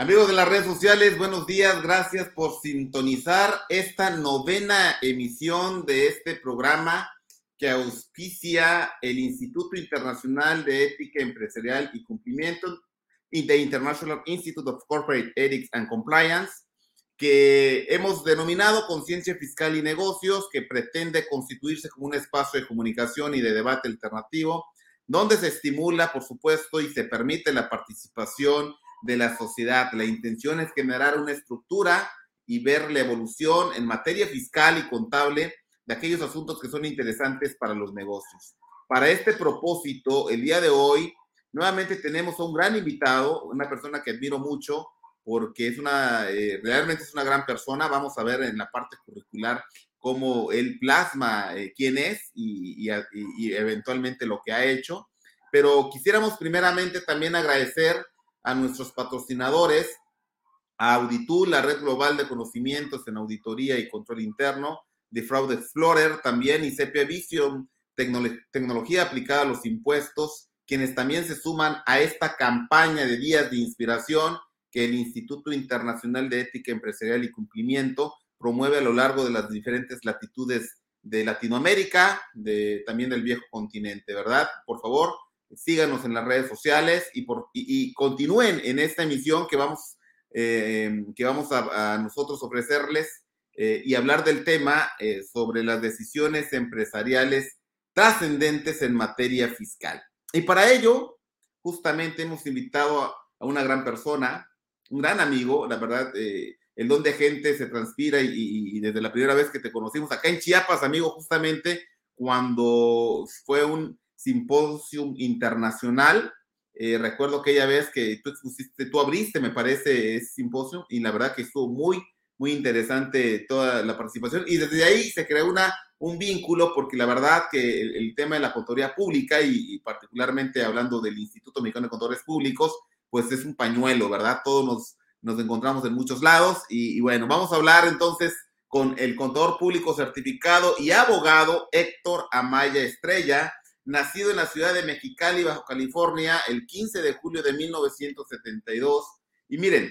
Amigos de las redes sociales, buenos días, gracias por sintonizar esta novena emisión de este programa que auspicia el Instituto Internacional de Ética Empresarial y Cumplimiento y the International Institute of Corporate Ethics and Compliance, que hemos denominado Conciencia Fiscal y Negocios, que pretende constituirse como un espacio de comunicación y de debate alternativo, donde se estimula, por supuesto, y se permite la participación de la sociedad. La intención es generar una estructura y ver la evolución en materia fiscal y contable de aquellos asuntos que son interesantes para los negocios. Para este propósito, el día de hoy, nuevamente tenemos a un gran invitado, una persona que admiro mucho porque es una, eh, realmente es una gran persona. Vamos a ver en la parte curricular cómo él plasma eh, quién es y, y eventualmente lo que ha hecho. Pero quisiéramos primeramente también agradecer a nuestros patrocinadores, a Auditul, la red global de conocimientos en auditoría y control interno, de Fraud Explorer también y CP Vision, tecnología aplicada a los impuestos, quienes también se suman a esta campaña de días de inspiración que el Instituto Internacional de Ética Empresarial y Cumplimiento promueve a lo largo de las diferentes latitudes de Latinoamérica, de, también del viejo continente, ¿verdad? Por favor, síganos en las redes sociales y, continúen en esta emisión que vamos, eh, que vamos a, nosotros ofrecerles eh, y hablar del tema eh, sobre las decisiones empresariales trascendentes en materia fiscal. Y para ello, justamente hemos invitado a, una gran persona, un gran amigo, la verdad, el don de gente se transpira y, y desde la primera vez que te conocimos acá en Chiapas, amigo, justamente cuando fue un simposium internacional. Eh, recuerdo aquella vez que tú expusiste, tú abriste, me parece, ese simposio y la verdad que estuvo muy, muy interesante toda la participación y desde ahí se creó una, un vínculo porque la verdad que el, tema de la contaduría pública y, particularmente hablando del Instituto Mexicano de Contadores Públicos, pues es un pañuelo, ¿verdad? Todos nos, nos encontramos en muchos lados y, y bueno, vamos a hablar entonces con el contador público certificado y abogado Héctor Amaya Estrella, nacido en la ciudad de Mexicali, Bajo California, el 15 de julio de 1972. Y miren,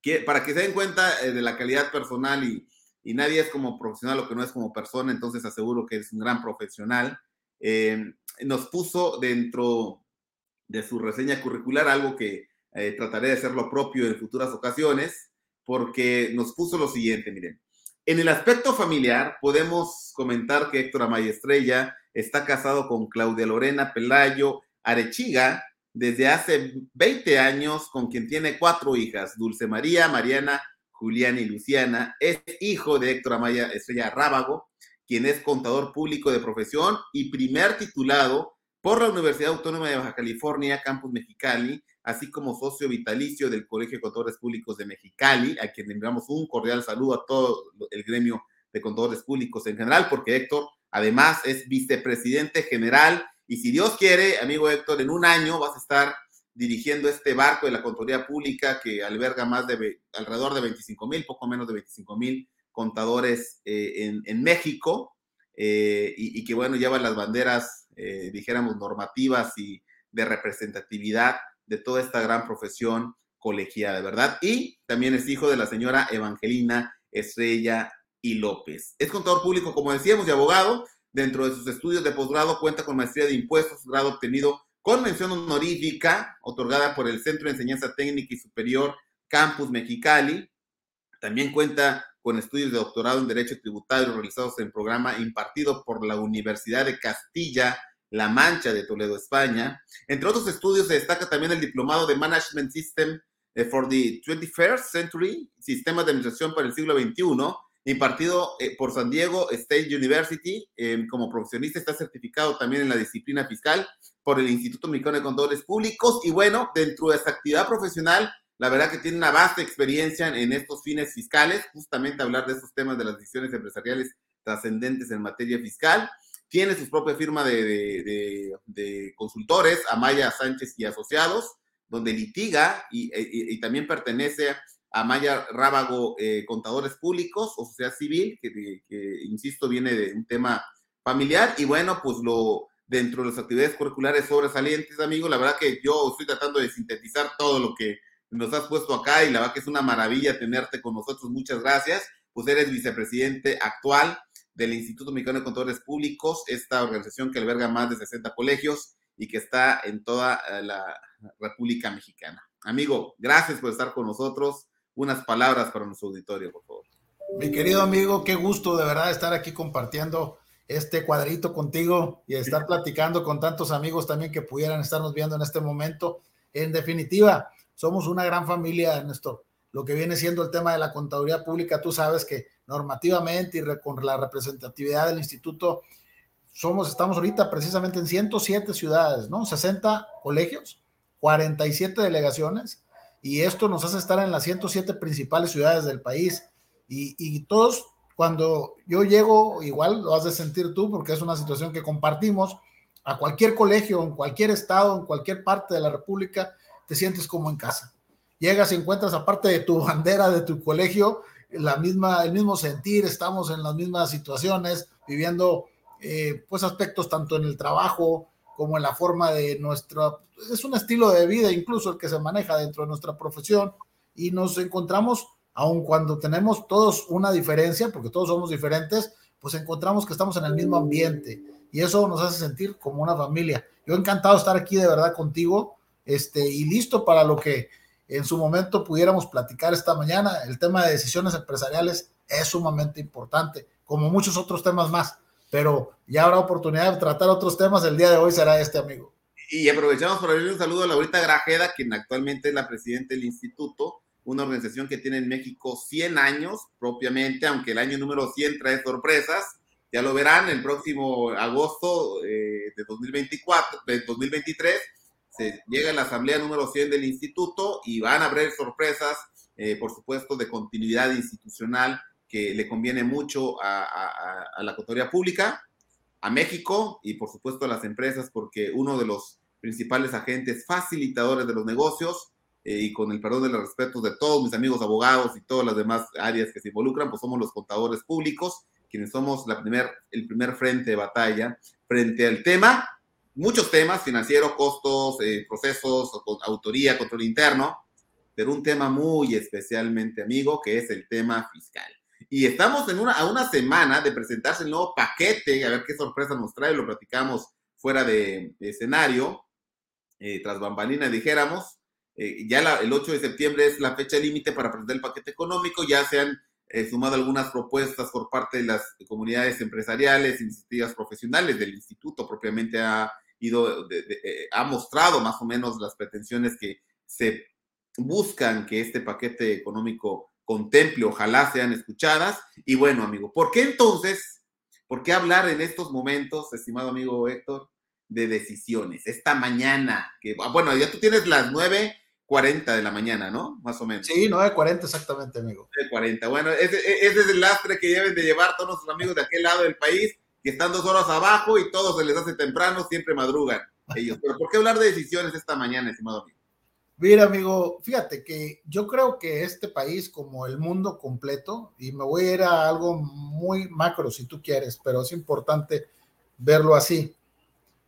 que, para que se den cuenta eh, de la calidad personal y, y, nadie es como profesional lo que no es como persona, entonces aseguro que es un gran profesional, eh, nos puso dentro de su reseña curricular algo que eh, trataré de hacer lo propio en futuras ocasiones, porque nos puso lo siguiente, miren. En el aspecto familiar, podemos comentar que Héctor Amaya Estrella está casado con Claudia Lorena Pelayo Arechiga desde hace 20 años, con quien tiene cuatro hijas, Dulce María, Mariana, Juliana y Luciana. Es hijo de Héctor Amaya Estrella Rábago, quien es contador público de profesión y primer titulado por la Universidad Autónoma de Baja California, Campus Mexicali, así como socio vitalicio del Colegio de Contadores Públicos de Mexicali, a quien enviamos un cordial saludo a todo el gremio de contadores públicos en general, porque Héctor además es vicepresidente general y si Dios quiere, amigo Héctor, en un año vas a estar dirigiendo este barco de la Contaduría Pública que alberga más de alrededor de 25 mil, poco menos de 25 mil contadores eh, en, México eh, y, que bueno, lleva las banderas, eh, dijéramos, normativas y de representatividad de toda esta gran profesión colegiada, ¿verdad? Y también es hijo de la señora Evangelina Estrella y López. Es contador público, como decíamos, y abogado. Dentro de sus estudios de posgrado cuenta con maestría de impuestos, grado obtenido con mención honorífica, otorgada por el Centro de Enseñanza Técnica y Superior Campus Mexicali. También cuenta con estudios de doctorado en Derecho Tributario realizados en programa impartido por la Universidad de Castilla la Mancha de Toledo, España. Entre otros estudios se destaca también el diplomado de Management System eh, for the 21st Century, Sistema de Administración para el siglo XXI, impartido eh, por San Diego State University. Em, como profesionista está certificado también en la disciplina fiscal por el Instituto Mexicano de Contadores Públicos. Y bueno, dentro de esta actividad profesional, la verdad que tiene una vasta experiencia en estos fines fiscales, justamente hablar de estos temas de las decisiones empresariales trascendentes en materia fiscal tiene su propia firma de, consultores, Amaya Sánchez y Asociados, donde litiga y, también pertenece a Maya Rábago eh, Contadores Públicos o Sociedad Civil, que, insisto viene de un tema familiar y bueno, pues lo dentro de las actividades curriculares sobresalientes, amigo, la verdad que yo estoy tratando de sintetizar todo lo que nos has puesto acá y la verdad que es una maravilla tenerte con nosotros, muchas gracias, pues eres vicepresidente actual del Instituto Mexicano de Contadores Públicos, esta organización que alberga más de 60 colegios y que está en toda eh, la República Mexicana. Amigo, gracias por estar con nosotros. Unas palabras para nuestro auditorio, por favor. Mi querido amigo, qué gusto de verdad estar aquí compartiendo este cuadrito contigo y estar platicando con tantos amigos también que pudieran estarnos viendo en este momento. En definitiva, somos una gran familia en esto, lo que viene siendo el tema de la contaduría pública. Tú sabes que normativamente y con la representatividad del instituto, somos, estamos ahorita precisamente en 107 ciudades, ¿no? 60 colegios, 47 delegaciones, y esto nos hace estar en las 107 principales ciudades del país. Y, y todos, cuando yo llego, igual lo has de sentir tú, porque es una situación que compartimos, a cualquier colegio, en cualquier estado, en cualquier parte de la República, te sientes como en casa. Llegas y encuentras, aparte de tu bandera de tu colegio, la misma, el mismo sentir, estamos en las mismas situaciones, viviendo eh, pues aspectos tanto en el trabajo como en la forma de nuestra, es un estilo de vida incluso el que se maneja dentro de nuestra profesión y nos encontramos, aun cuando tenemos todos una diferencia, porque todos somos diferentes, pues encontramos que estamos en el mismo ambiente y eso nos hace sentir como una familia. Yo encantado estar aquí de verdad contigo este, y listo para lo que en su momento pudiéramos platicar esta mañana. El tema de decisiones empresariales es sumamente importante, como muchos otros temas más, pero ya habrá oportunidad de tratar otros temas. El día de hoy será este, amigo. Y aprovechamos para darle un saludo a Laurita Grajeda, quien actualmente es la presidenta del instituto, una organización que tiene en México 100 años propiamente, aunque el año número 100 trae sorpresas. Ya lo verán el próximo agosto eh, de 2024, de 2023 se llega a la asamblea número 100 del instituto y van a haber sorpresas, eh, por supuesto, de continuidad institucional que le conviene mucho a, la cotoría pública, a México y, por supuesto, a las empresas, porque uno de los principales agentes facilitadores de los negocios, eh, y con el perdón de los respetos de todos mis amigos abogados y todas las demás áreas que se involucran, pues somos los contadores públicos, quienes somos la primer, el primer frente de batalla frente al tema muchos temas, financieros, costos, eh, procesos, autoría, control interno, pero un tema muy especialmente amigo, que es el tema fiscal. Y estamos en una, a una semana de presentarse el nuevo paquete, a ver qué sorpresa nos trae, lo platicamos fuera de, escenario, eh, tras bambalina dijéramos, eh, ya el 8 de septiembre es la fecha límite para presentar el paquete económico, ya se han sumado algunas propuestas por parte de las comunidades empresariales, iniciativas profesionales del instituto propiamente a ido, eh, ha mostrado más o menos las pretensiones que se buscan que este paquete económico contemple, ojalá sean escuchadas. Y bueno, amigo, ¿por qué entonces, por qué hablar en estos momentos, estimado amigo Héctor, de decisiones? Esta mañana, que, ah, bueno, ya tú tienes las 9.40 de la mañana, ¿no? Más o menos. Sí, 9.40 exactamente, amigo. 9.40. Bueno, ese, ese, es el lastre que deben de llevar todos nuestros amigos de aquel lado del país que están dos horas abajo y todo se les hace temprano, siempre madrugan ellos. Pero ¿por qué hablar de decisiones esta mañana, estimado amigo? Mira, amigo, fíjate que yo creo que este país, como el mundo completo, y me voy a ir a algo muy macro si tú quieres, pero es importante verlo así.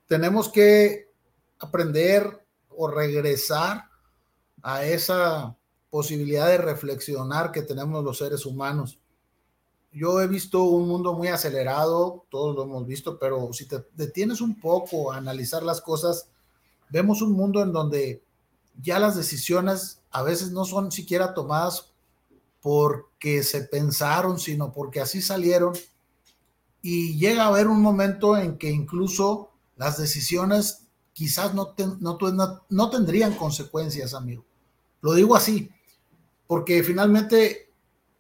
Tenemos que aprender o regresar a esa posibilidad de reflexionar que tenemos los seres humanos yo he visto un mundo muy acelerado, todos lo hemos visto, pero si te detienes un poco a analizar las cosas, vemos un mundo en donde ya las decisiones a veces no son siquiera tomadas porque se pensaron, sino porque así salieron. Y llega a haber un momento en que incluso las decisiones quizás no, no, tendrían consecuencias, amigo. Lo digo así, porque finalmente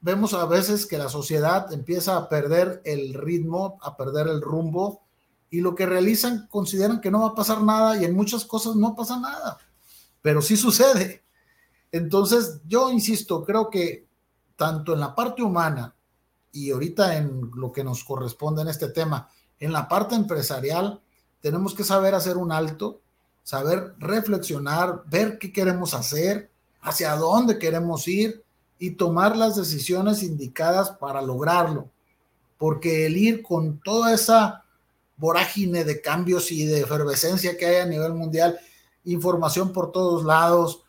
vemos a veces que la sociedad empieza a perder el ritmo, a perder el rumbo, y lo que realizan consideran que no va a pasar nada y en muchas cosas no pasa nada, pero sí sucede. Entonces, yo insisto, creo que tanto en la parte humana y ahorita en lo que nos corresponde en este tema, en la parte empresarial tenemos que saber hacer un alto, saber reflexionar, ver qué queremos hacer, hacia dónde queremos ir y tomar las decisiones indicadas para lograrlo. Porque el ir con toda esa vorágine de cambios y de efervescencia que hay a nivel mundial, información por todos lados,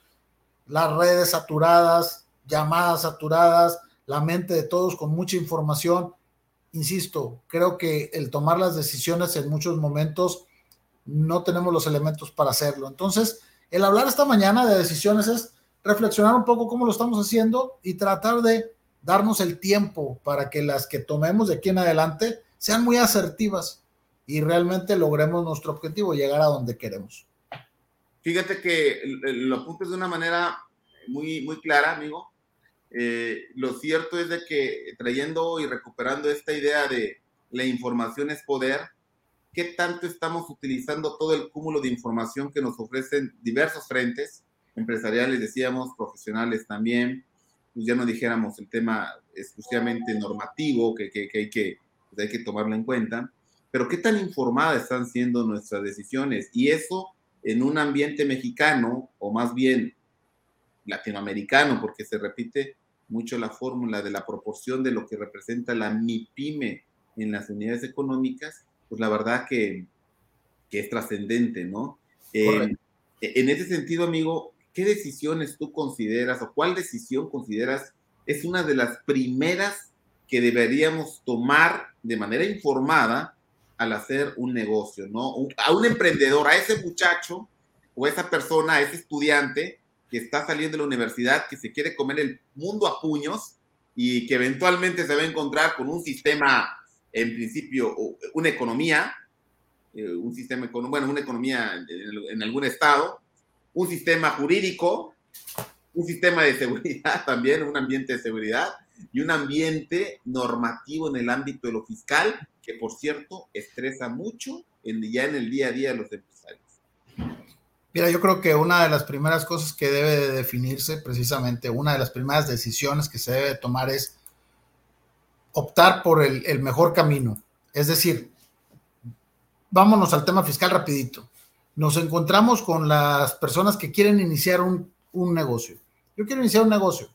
las redes saturadas, llamadas saturadas, la mente de todos con mucha información. Insisto, creo que el tomar las decisiones en muchos momentos no tenemos los elementos para hacerlo. Entonces, el hablar esta mañana de decisiones es reflexionar un poco cómo lo estamos haciendo y tratar de darnos el tiempo para que las que tomemos de aquí en adelante sean muy asertivas y realmente logremos nuestro objetivo, llegar a donde queremos. Fíjate que lo apuntes de una manera muy, muy clara, amigo. Eh, lo cierto es de que trayendo y recuperando esta idea de la información es poder, ¿qué tanto estamos utilizando todo el cúmulo de información que nos ofrecen diversos frentes? empresariales, decíamos, profesionales también, pues ya no dijéramos el tema exclusivamente normativo, que, que, que hay, que pues hay que tomarlo en cuenta, pero qué tan informadas están siendo nuestras decisiones. Y eso en un ambiente mexicano, o más bien latinoamericano, porque se repite mucho la fórmula de la proporción de lo que representa la MIPYME en las unidades económicas, pues la verdad que, que es trascendente, ¿no? Eh, en ese sentido, amigo, ¿qué decisiones tú consideras o cuál decisión consideras es una de las primeras que deberíamos tomar de manera informada al hacer un negocio, ¿no? A un emprendedor, a ese muchacho o esa persona, a ese estudiante que está saliendo de la universidad, que se quiere comer el mundo a puños y que eventualmente se va a encontrar con un sistema, en principio, una economía, eh, un sistema, bueno, una economía en algún estado, un sistema jurídico, un sistema de seguridad también, un ambiente de seguridad y un ambiente normativo en el ámbito de lo fiscal, por cierto estresa mucho en, ya en el día a día de los empresarios. Mira, yo creo que una de las primeras cosas que debe de definirse, precisamente una de las primeras decisiones que se debe tomar es optar por el, el mejor camino. Es decir, vámonos al tema fiscal rapidito nos encontramos con las personas que quieren iniciar un, negocio. Yo quiero iniciar un negocio.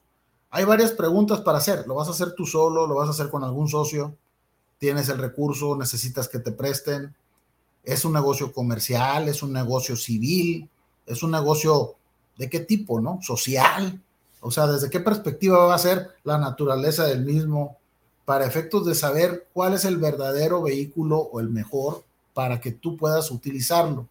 Hay varias preguntas para hacer. ¿Lo vas a hacer tú solo? ¿Lo vas a hacer con algún socio? ¿Tienes el recurso? ¿Necesitas que te presten? ¿Es un negocio comercial? ¿Es un negocio civil? ¿Es un negocio de qué tipo, no? ¿Social? O sea, ¿desde qué perspectiva va a ser la naturaleza del mismo? Para efectos de saber cuál es el verdadero vehículo o el mejor para que tú puedas utilizarlo.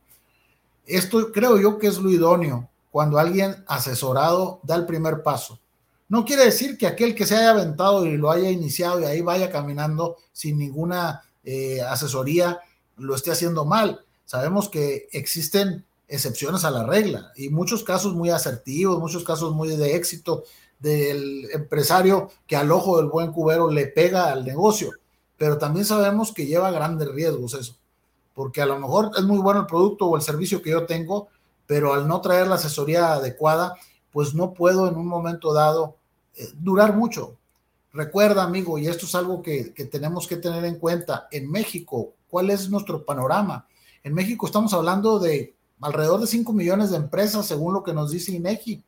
Esto creo yo que es lo idóneo cuando alguien asesorado da el primer paso. No quiere decir que aquel que se haya aventado y lo haya iniciado y ahí vaya caminando sin ninguna eh, asesoría lo esté haciendo mal. Sabemos que existen excepciones a la regla y muchos casos muy asertivos, muchos casos muy de éxito del empresario que al ojo del buen cubero le pega al negocio, pero también sabemos que lleva grandes riesgos eso porque a lo mejor es muy bueno el producto o el servicio que yo tengo, pero al no traer la asesoría adecuada, pues no puedo en un momento dado eh, durar mucho. Recuerda, amigo, y esto es algo que, que tenemos que tener en cuenta, en México, ¿cuál es nuestro panorama? En México estamos hablando de alrededor de 5 millones de empresas, según lo que nos dice INEGI.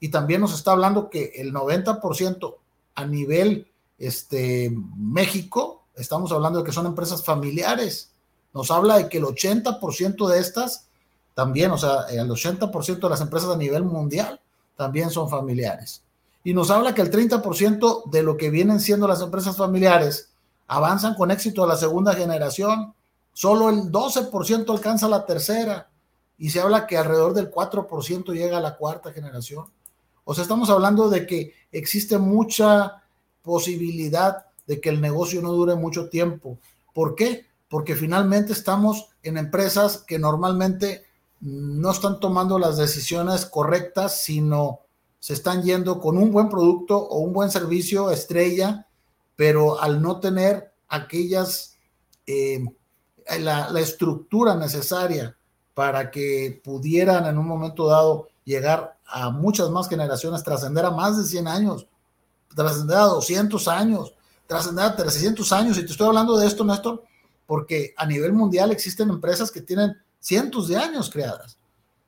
Y también nos está hablando que el 90% a nivel este, México, estamos hablando de que son empresas familiares nos habla de que el 80% de estas también, o sea, el 80% de las empresas a nivel mundial también son familiares. Y nos habla que el 30% de lo que vienen siendo las empresas familiares avanzan con éxito a la segunda generación, solo el 12% alcanza la tercera y se habla que alrededor del 4% llega a la cuarta generación. O sea, estamos hablando de que existe mucha posibilidad de que el negocio no dure mucho tiempo. ¿Por qué? porque finalmente estamos en empresas que normalmente no están tomando las decisiones correctas, sino se están yendo con un buen producto o un buen servicio estrella, pero al no tener aquellas, eh, la, la estructura necesaria para que pudieran en un momento dado llegar a muchas más generaciones, trascender a más de 100 años, trascender a 200 años, trascender a 300 años. Y te estoy hablando de esto, Néstor, porque a nivel mundial existen empresas que tienen cientos de años creadas.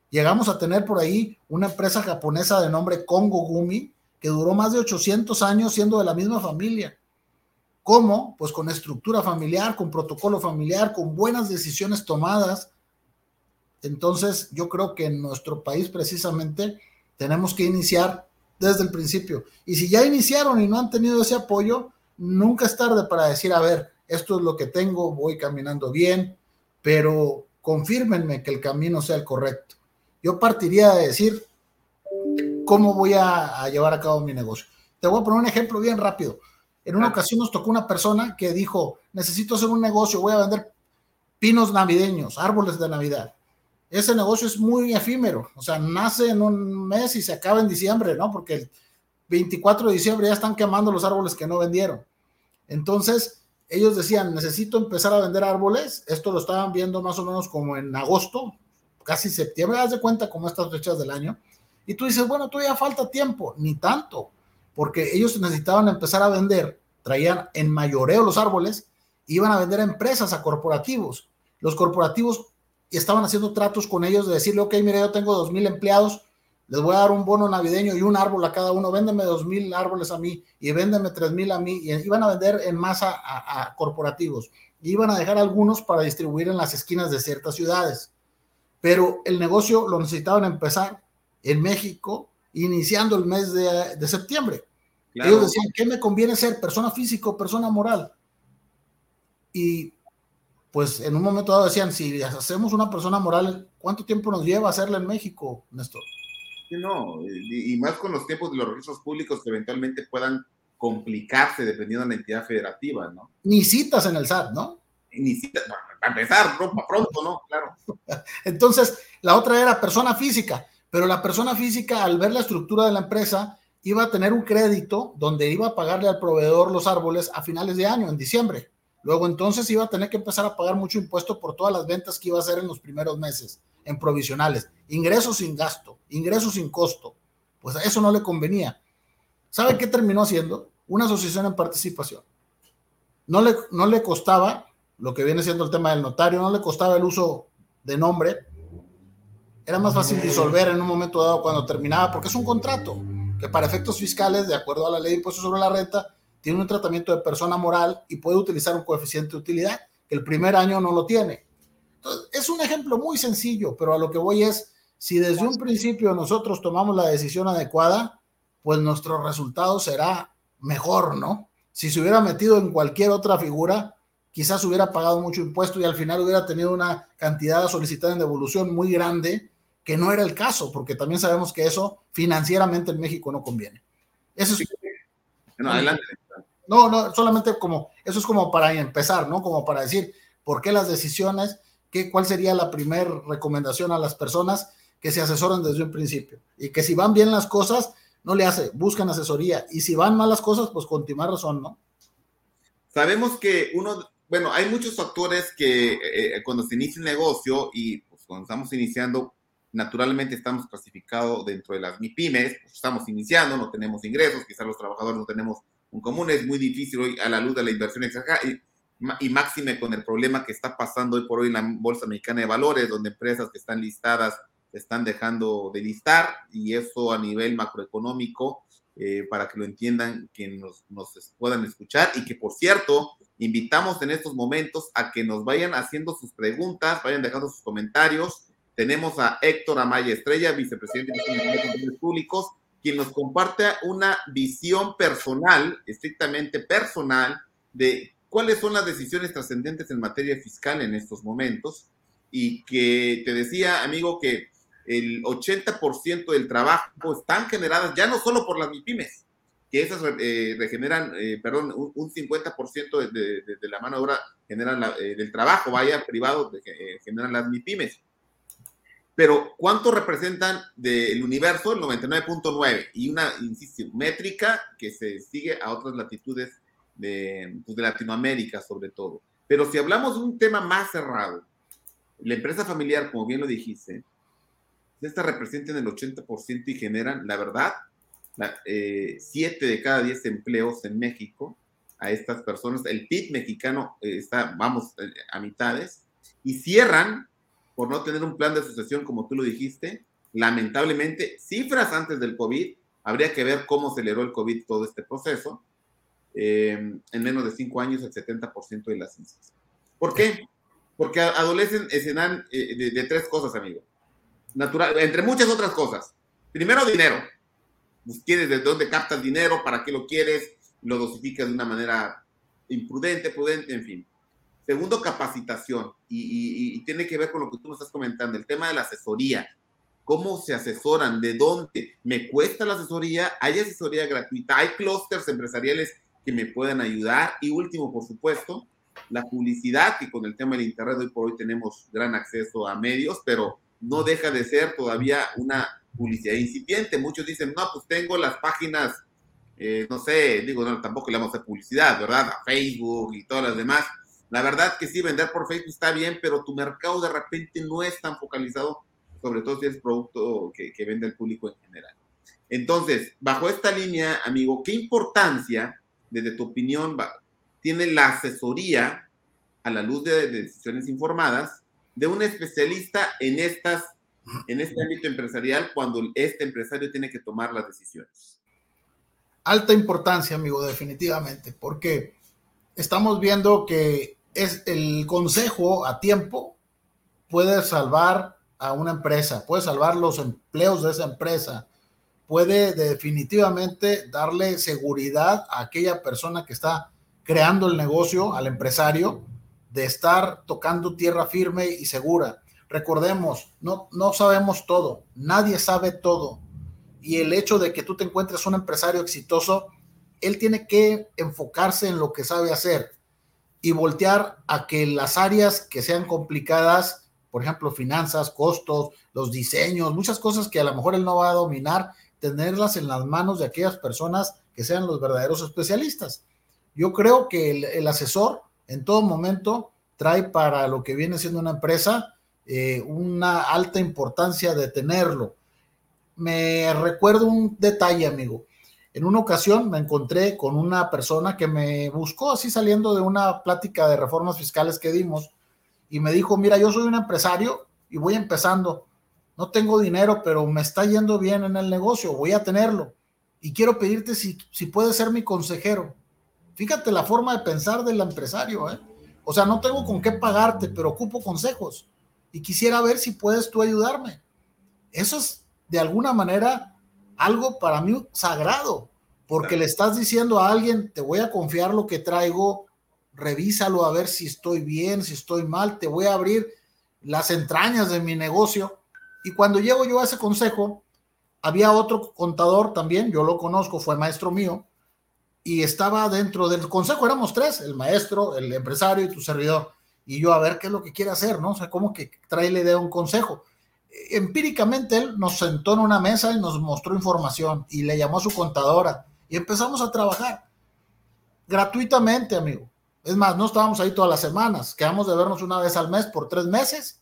Llegamos a tener por ahí una empresa japonesa de nombre Kongo Gumi, que duró más de 800 años siendo de la misma familia. ¿Cómo? Pues con estructura familiar, con protocolo familiar, con buenas decisiones tomadas. Entonces, yo creo que en nuestro país precisamente tenemos que iniciar desde el principio. Y si ya iniciaron y no han tenido ese apoyo, nunca es tarde para decir, a ver, esto es lo que tengo, voy caminando bien, pero confírmenme que el camino sea el correcto. Yo partiría de decir cómo voy a, llevar a cabo mi negocio. Te voy a poner un ejemplo bien rápido. En una ocasión nos tocó una persona que dijo, necesito hacer un negocio, voy a vender pinos navideños, árboles de Navidad. Ese negocio es muy efímero, o sea, nace en un mes y se acaba en diciembre, ¿no? Porque el 24 de diciembre ya están quemando los árboles que no vendieron. Entonces, ellos decían, necesito empezar a vender árboles. Esto lo estaban viendo más o menos como en agosto, casi septiembre, haz de cuenta como estas fechas del año. Y tú dices, bueno, todavía falta tiempo, ni tanto, porque ellos necesitaban empezar a vender, traían en mayoreo los árboles, iban a vender a empresas, a corporativos. Los corporativos estaban haciendo tratos con ellos de decirle, ok, mira, yo tengo dos mil empleados, les voy a dar un bono navideño y un árbol a cada uno, véndeme dos mil árboles a mí y véndeme tres mil a mí, y iban a vender en masa a, corporativos, y iban a dejar algunos para distribuir en las esquinas de ciertas ciudades. Pero el negocio lo necesitaban empezar en México, iniciando el mes de, septiembre. Ellos decían, ¿qué me conviene ser? ¿Persona física o persona moral? Y pues en un momento dado decían, si hacemos una persona moral, ¿cuánto tiempo nos lleva hacerla en México, Néstor? No, y, más con los tiempos de los registros públicos que eventualmente puedan complicarse dependiendo de la entidad federativa, ¿no? Ni citas en el SAT, ¿no? Ni citas, para empezar, pronto, ¿no? Claro. Entonces, la otra era persona física, pero la persona física, al ver la estructura de la empresa, iba a tener un crédito donde iba a pagarle al proveedor los árboles a finales de año, en diciembre. Luego entonces iba a tener que empezar a pagar mucho impuesto por todas las ventas que iba a hacer en los primeros meses en provisionales. Ingresos sin gasto, ingresos sin costo. Pues a eso no le convenía. ¿Sabe qué terminó haciendo? Una asociación en participación. No le, no le costaba, lo que viene siendo el tema del notario, no le costaba el uso de nombre. Era más fácil disolver en un momento dado cuando terminaba, porque es un contrato que para efectos fiscales, de acuerdo a la ley de impuestos sobre la renta, tiene un tratamiento de persona moral y puede utilizar un coeficiente de utilidad que el primer año no lo tiene. Entonces, es un ejemplo muy sencillo, pero a lo que voy es, si desde un principio nosotros tomamos la decisión adecuada, pues nuestro resultado será mejor, ¿no? Si se hubiera metido en cualquier otra figura, quizás hubiera pagado mucho impuesto y al final hubiera tenido una cantidad solicitada en devolución muy grande, que no era el caso, porque también sabemos que eso financieramente en México no conviene. Eso es... No, adelante. No, no, solamente como, eso es como para empezar, ¿no? Como para decir por qué las decisiones, qué, cuál sería la primera recomendación a las personas que se asesoren desde un principio. Y que si van bien las cosas, no le hace, buscan asesoría. Y si van mal las cosas, pues con razón, ¿no? Sabemos que uno, bueno, hay muchos factores que eh, cuando se inicia un negocio y pues, cuando estamos iniciando, naturalmente estamos clasificados dentro de las MIPIMES, pues, estamos iniciando, no tenemos ingresos, quizás los trabajadores no tenemos común es muy difícil hoy a la luz de la inversión extranjera y, máxime con el problema que está pasando hoy por hoy en la Bolsa Mexicana de Valores, donde empresas que están listadas están dejando de listar y eso a nivel macroeconómico, eh, para que lo entiendan, que nos, nos, puedan escuchar y que por cierto, invitamos en estos momentos a que nos vayan haciendo sus preguntas, vayan dejando sus comentarios. Tenemos a Héctor Amaya Estrella, vicepresidente de los Públicos, quien nos comparte una visión personal, estrictamente personal, de cuáles son las decisiones trascendentes en materia fiscal en estos momentos y que te decía, amigo, que el 80% del trabajo están generadas ya no solo por las MIPIMES, que esas eh, regeneran, eh, perdón, un, 50% de, de, la mano de obra generan eh, del trabajo, vaya, privado, generan las MIPIMES. Pero ¿cuánto representan del universo? El 99.9 y una, insisto, métrica que se sigue a otras latitudes de, pues, de, Latinoamérica sobre todo. Pero si hablamos de un tema más cerrado, la empresa familiar, como bien lo dijiste, esta representan el 80% y generan, la verdad, 7 eh, de cada 10 empleos en México a estas personas. El PIB mexicano eh, está, vamos, eh, a mitades y cierran por no tener un plan de asociación, como tú lo dijiste. Lamentablemente, cifras antes del COVID, habría que ver cómo aceleró el COVID todo este proceso. Eh, en menos de cinco años, el 70% de las incidencias. ¿Por qué? Porque adolecen escenan de, de, tres cosas, amigo. Natural, entre muchas otras cosas. Primero, dinero. Pues, ¿Quieres de dónde captas dinero? ¿Para qué lo quieres? Lo dosificas de una manera imprudente, prudente, en fin. Segundo, capacitación. Y, tiene que ver con lo que tú nos estás comentando, el tema de la asesoría. ¿Cómo se asesoran? ¿De dónde? ¿Me cuesta la asesoría? ¿Hay asesoría gratuita? ¿Hay clústeres empresariales que me puedan ayudar? Y último, por supuesto, la publicidad, que con el tema del Internet hoy por hoy tenemos gran acceso a medios, pero no deja de ser todavía una publicidad incipiente. Muchos dicen, no, pues tengo las páginas, eh, no sé, digo, no, tampoco le vamos a hacer publicidad, ¿verdad? A Facebook y todas las demás. La verdad que sí, vender por Facebook está bien, pero tu mercado de repente no es tan focalizado, sobre todo si es producto que, que vende el público en general. Entonces, bajo esta línea, amigo, ¿qué importancia, desde tu opinión, tiene la asesoría a la luz de decisiones informadas de un especialista en estas en este ámbito empresarial cuando este empresario tiene que tomar las decisiones? Alta importancia, amigo, definitivamente, porque estamos viendo que es el consejo a tiempo puede salvar a una empresa, puede salvar los empleos de esa empresa, puede definitivamente darle seguridad a aquella persona que está creando el negocio, al empresario, de estar tocando tierra firme y segura. Recordemos, no, no sabemos todo, nadie sabe todo. Y el hecho de que tú te encuentres un empresario exitoso, él tiene que enfocarse en lo que sabe hacer y voltear a que las áreas que sean complicadas, por ejemplo, finanzas, costos, los diseños, muchas cosas que a lo mejor él no va a dominar, tenerlas en las manos de aquellas personas que sean los verdaderos especialistas. Yo creo que el, asesor en todo momento trae para lo que viene siendo una empresa eh, una alta importancia de tenerlo. Me recuerdo un detalle, amigo. En una ocasión me encontré con una persona que me buscó así saliendo de una plática de reformas fiscales que dimos y me dijo, mira, yo soy un empresario y voy empezando. No tengo dinero, pero me está yendo bien en el negocio, voy a tenerlo. Y quiero pedirte si, si puedes ser mi consejero. Fíjate la forma de pensar del empresario, ¿eh? O sea, no tengo con qué pagarte, pero ocupo consejos y quisiera ver si puedes tú ayudarme. Eso es de alguna manera algo para mí sagrado, porque le estás diciendo a alguien, te voy a confiar lo que traigo, revísalo a ver si estoy bien, si estoy mal, te voy a abrir las entrañas de mi negocio. Y cuando llego yo a ese consejo, había otro contador también, yo lo conozco, fue maestro mío, y estaba dentro del consejo, éramos tres, el maestro, el empresario y tu servidor y yo a ver qué es lo que quiere hacer, ¿no? O sea, como que trae la idea de un consejo. Empíricamente él nos sentó en una mesa y nos mostró información y le llamó a su contadora y empezamos a trabajar gratuitamente, amigo. Es más, no estábamos ahí todas las semanas, quedamos de vernos una vez al mes por tres meses.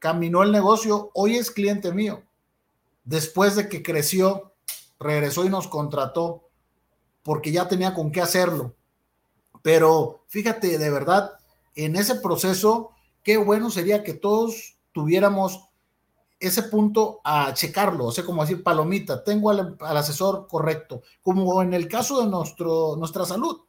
Caminó el negocio, hoy es cliente mío. Después de que creció, regresó y nos contrató porque ya tenía con qué hacerlo. Pero fíjate, de verdad, en ese proceso, qué bueno sería que todos tuviéramos ese punto a checarlo, o sea, como decir, palomita, tengo al, asesor correcto, como en el caso de nuestro, nuestra salud.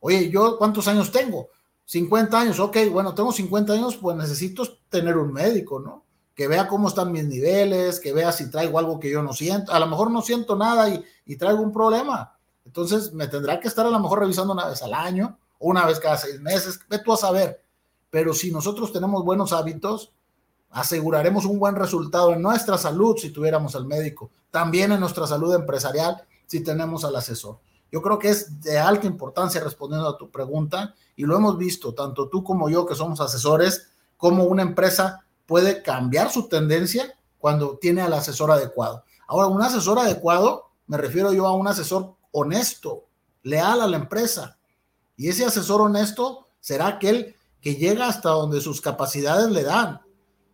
Oye, yo cuántos años tengo? 50 años, ok, bueno, tengo 50 años, pues necesito tener un médico, ¿no? Que vea cómo están mis niveles, que vea si traigo algo que yo no siento, a lo mejor no siento nada y, y traigo un problema. Entonces me tendrá que estar a lo mejor revisando una vez al año una vez cada seis meses, ve tú a saber. Pero si nosotros tenemos buenos hábitos, aseguraremos un buen resultado en nuestra salud si tuviéramos al médico, también en nuestra salud empresarial si tenemos al asesor. Yo creo que es de alta importancia respondiendo a tu pregunta y lo hemos visto, tanto tú como yo que somos asesores, como una empresa puede cambiar su tendencia cuando tiene al asesor adecuado. Ahora, un asesor adecuado, me refiero yo a un asesor honesto, leal a la empresa, y ese asesor honesto será aquel que llega hasta donde sus capacidades le dan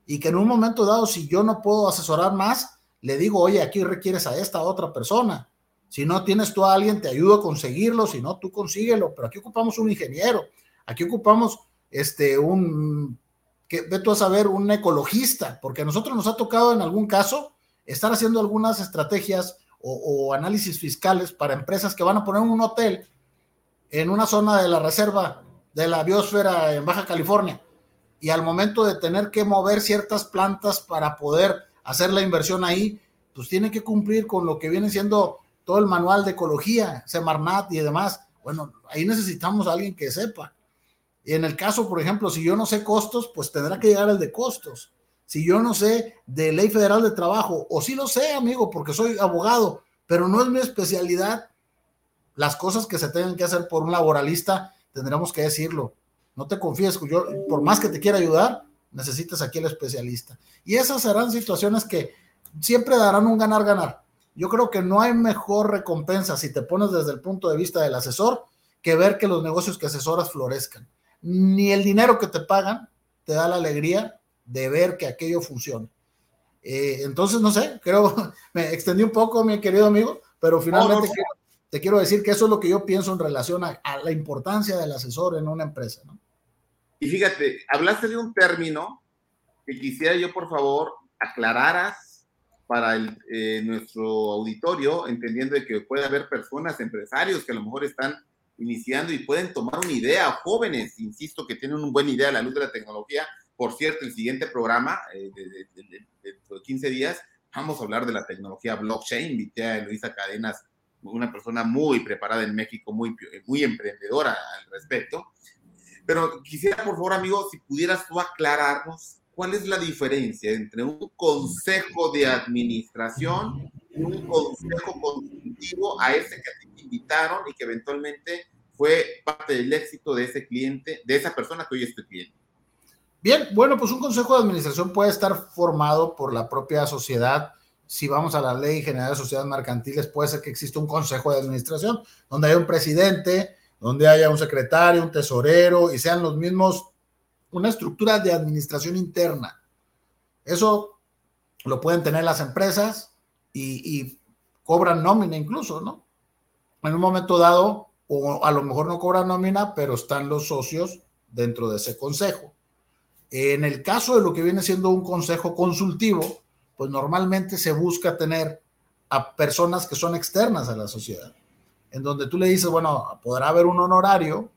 y que en un momento dado, si yo no puedo asesorar más, le digo, oye, aquí requieres a esta otra persona. Si no tienes tú a alguien, te ayudo a conseguirlo, si no, tú consíguelo, pero aquí ocupamos un ingeniero, aquí ocupamos este, un, que ve a saber, un ecologista, porque a nosotros nos ha tocado en algún caso estar haciendo algunas estrategias o, o análisis fiscales para empresas que van a poner un hotel en una zona de la reserva de la biosfera en Baja California y al momento de tener que mover ciertas plantas para poder hacer la inversión ahí, pues tiene que cumplir con lo que viene siendo todo el manual de ecología, Semarnat y demás. Bueno, ahí necesitamos a alguien que sepa. Y en el caso, por ejemplo, si yo no sé costos, pues tendrá que llegar el de costos. Si yo no sé de ley federal de trabajo, o sí lo sé, amigo, porque soy abogado, pero no es mi especialidad, las cosas que se tengan que hacer por un laboralista, tendremos que decirlo. No te confíes, yo, por más que te quiera ayudar, necesitas aquí el especialista. Y esas serán situaciones que siempre darán un ganar-ganar. Yo creo que no hay mejor recompensa si te pones desde el punto de vista del asesor que ver que los negocios que asesoras florezcan. Ni el dinero que te pagan te da la alegría de ver que aquello funciona. Eh, entonces, no sé, creo, me extendí un poco, mi querido amigo, pero finalmente te quiero decir que eso es lo que yo pienso en relación a, la importancia del asesor en una empresa. Y fíjate, hablaste de un término que quisiera yo, por favor, aclararas para eh, nuestro auditorio, entendiendo de que puede haber personas, empresarios que a lo mejor están iniciando y pueden tomar una idea, jóvenes, insisto, que tienen una buena idea a la luz de la tecnología. Por cierto, el siguiente programa eh, de, de, 15 días, vamos a hablar de la tecnología blockchain. Invité a Luisa Cadenas una persona muy preparada en México, muy, muy emprendedora al respecto. Pero quisiera, por favor, amigo, si pudieras tú aclararnos cuál es la diferencia entre un consejo de administración y un consejo consultivo a ese que te invitaron y que eventualmente fue parte del éxito de ese cliente, de esa persona que hoy es tu cliente. Bien, bueno, pues un consejo de administración puede estar formado por la propia sociedad, si vamos a la ley general de sociedades mercantiles, puede ser que exista un consejo de administración donde haya un presidente, donde haya un secretario, un tesorero y sean los mismos, una estructura de administración interna. Eso lo pueden tener las empresas y, cobran nómina incluso, ¿no? En un momento dado, o a lo mejor no cobran nómina, pero están los socios dentro de ese consejo. En el caso de lo que viene siendo un consejo consultivo, pues normalmente se busca tener a personas que son externas a la sociedad, en donde tú le dices, bueno, podrá haber un honorario,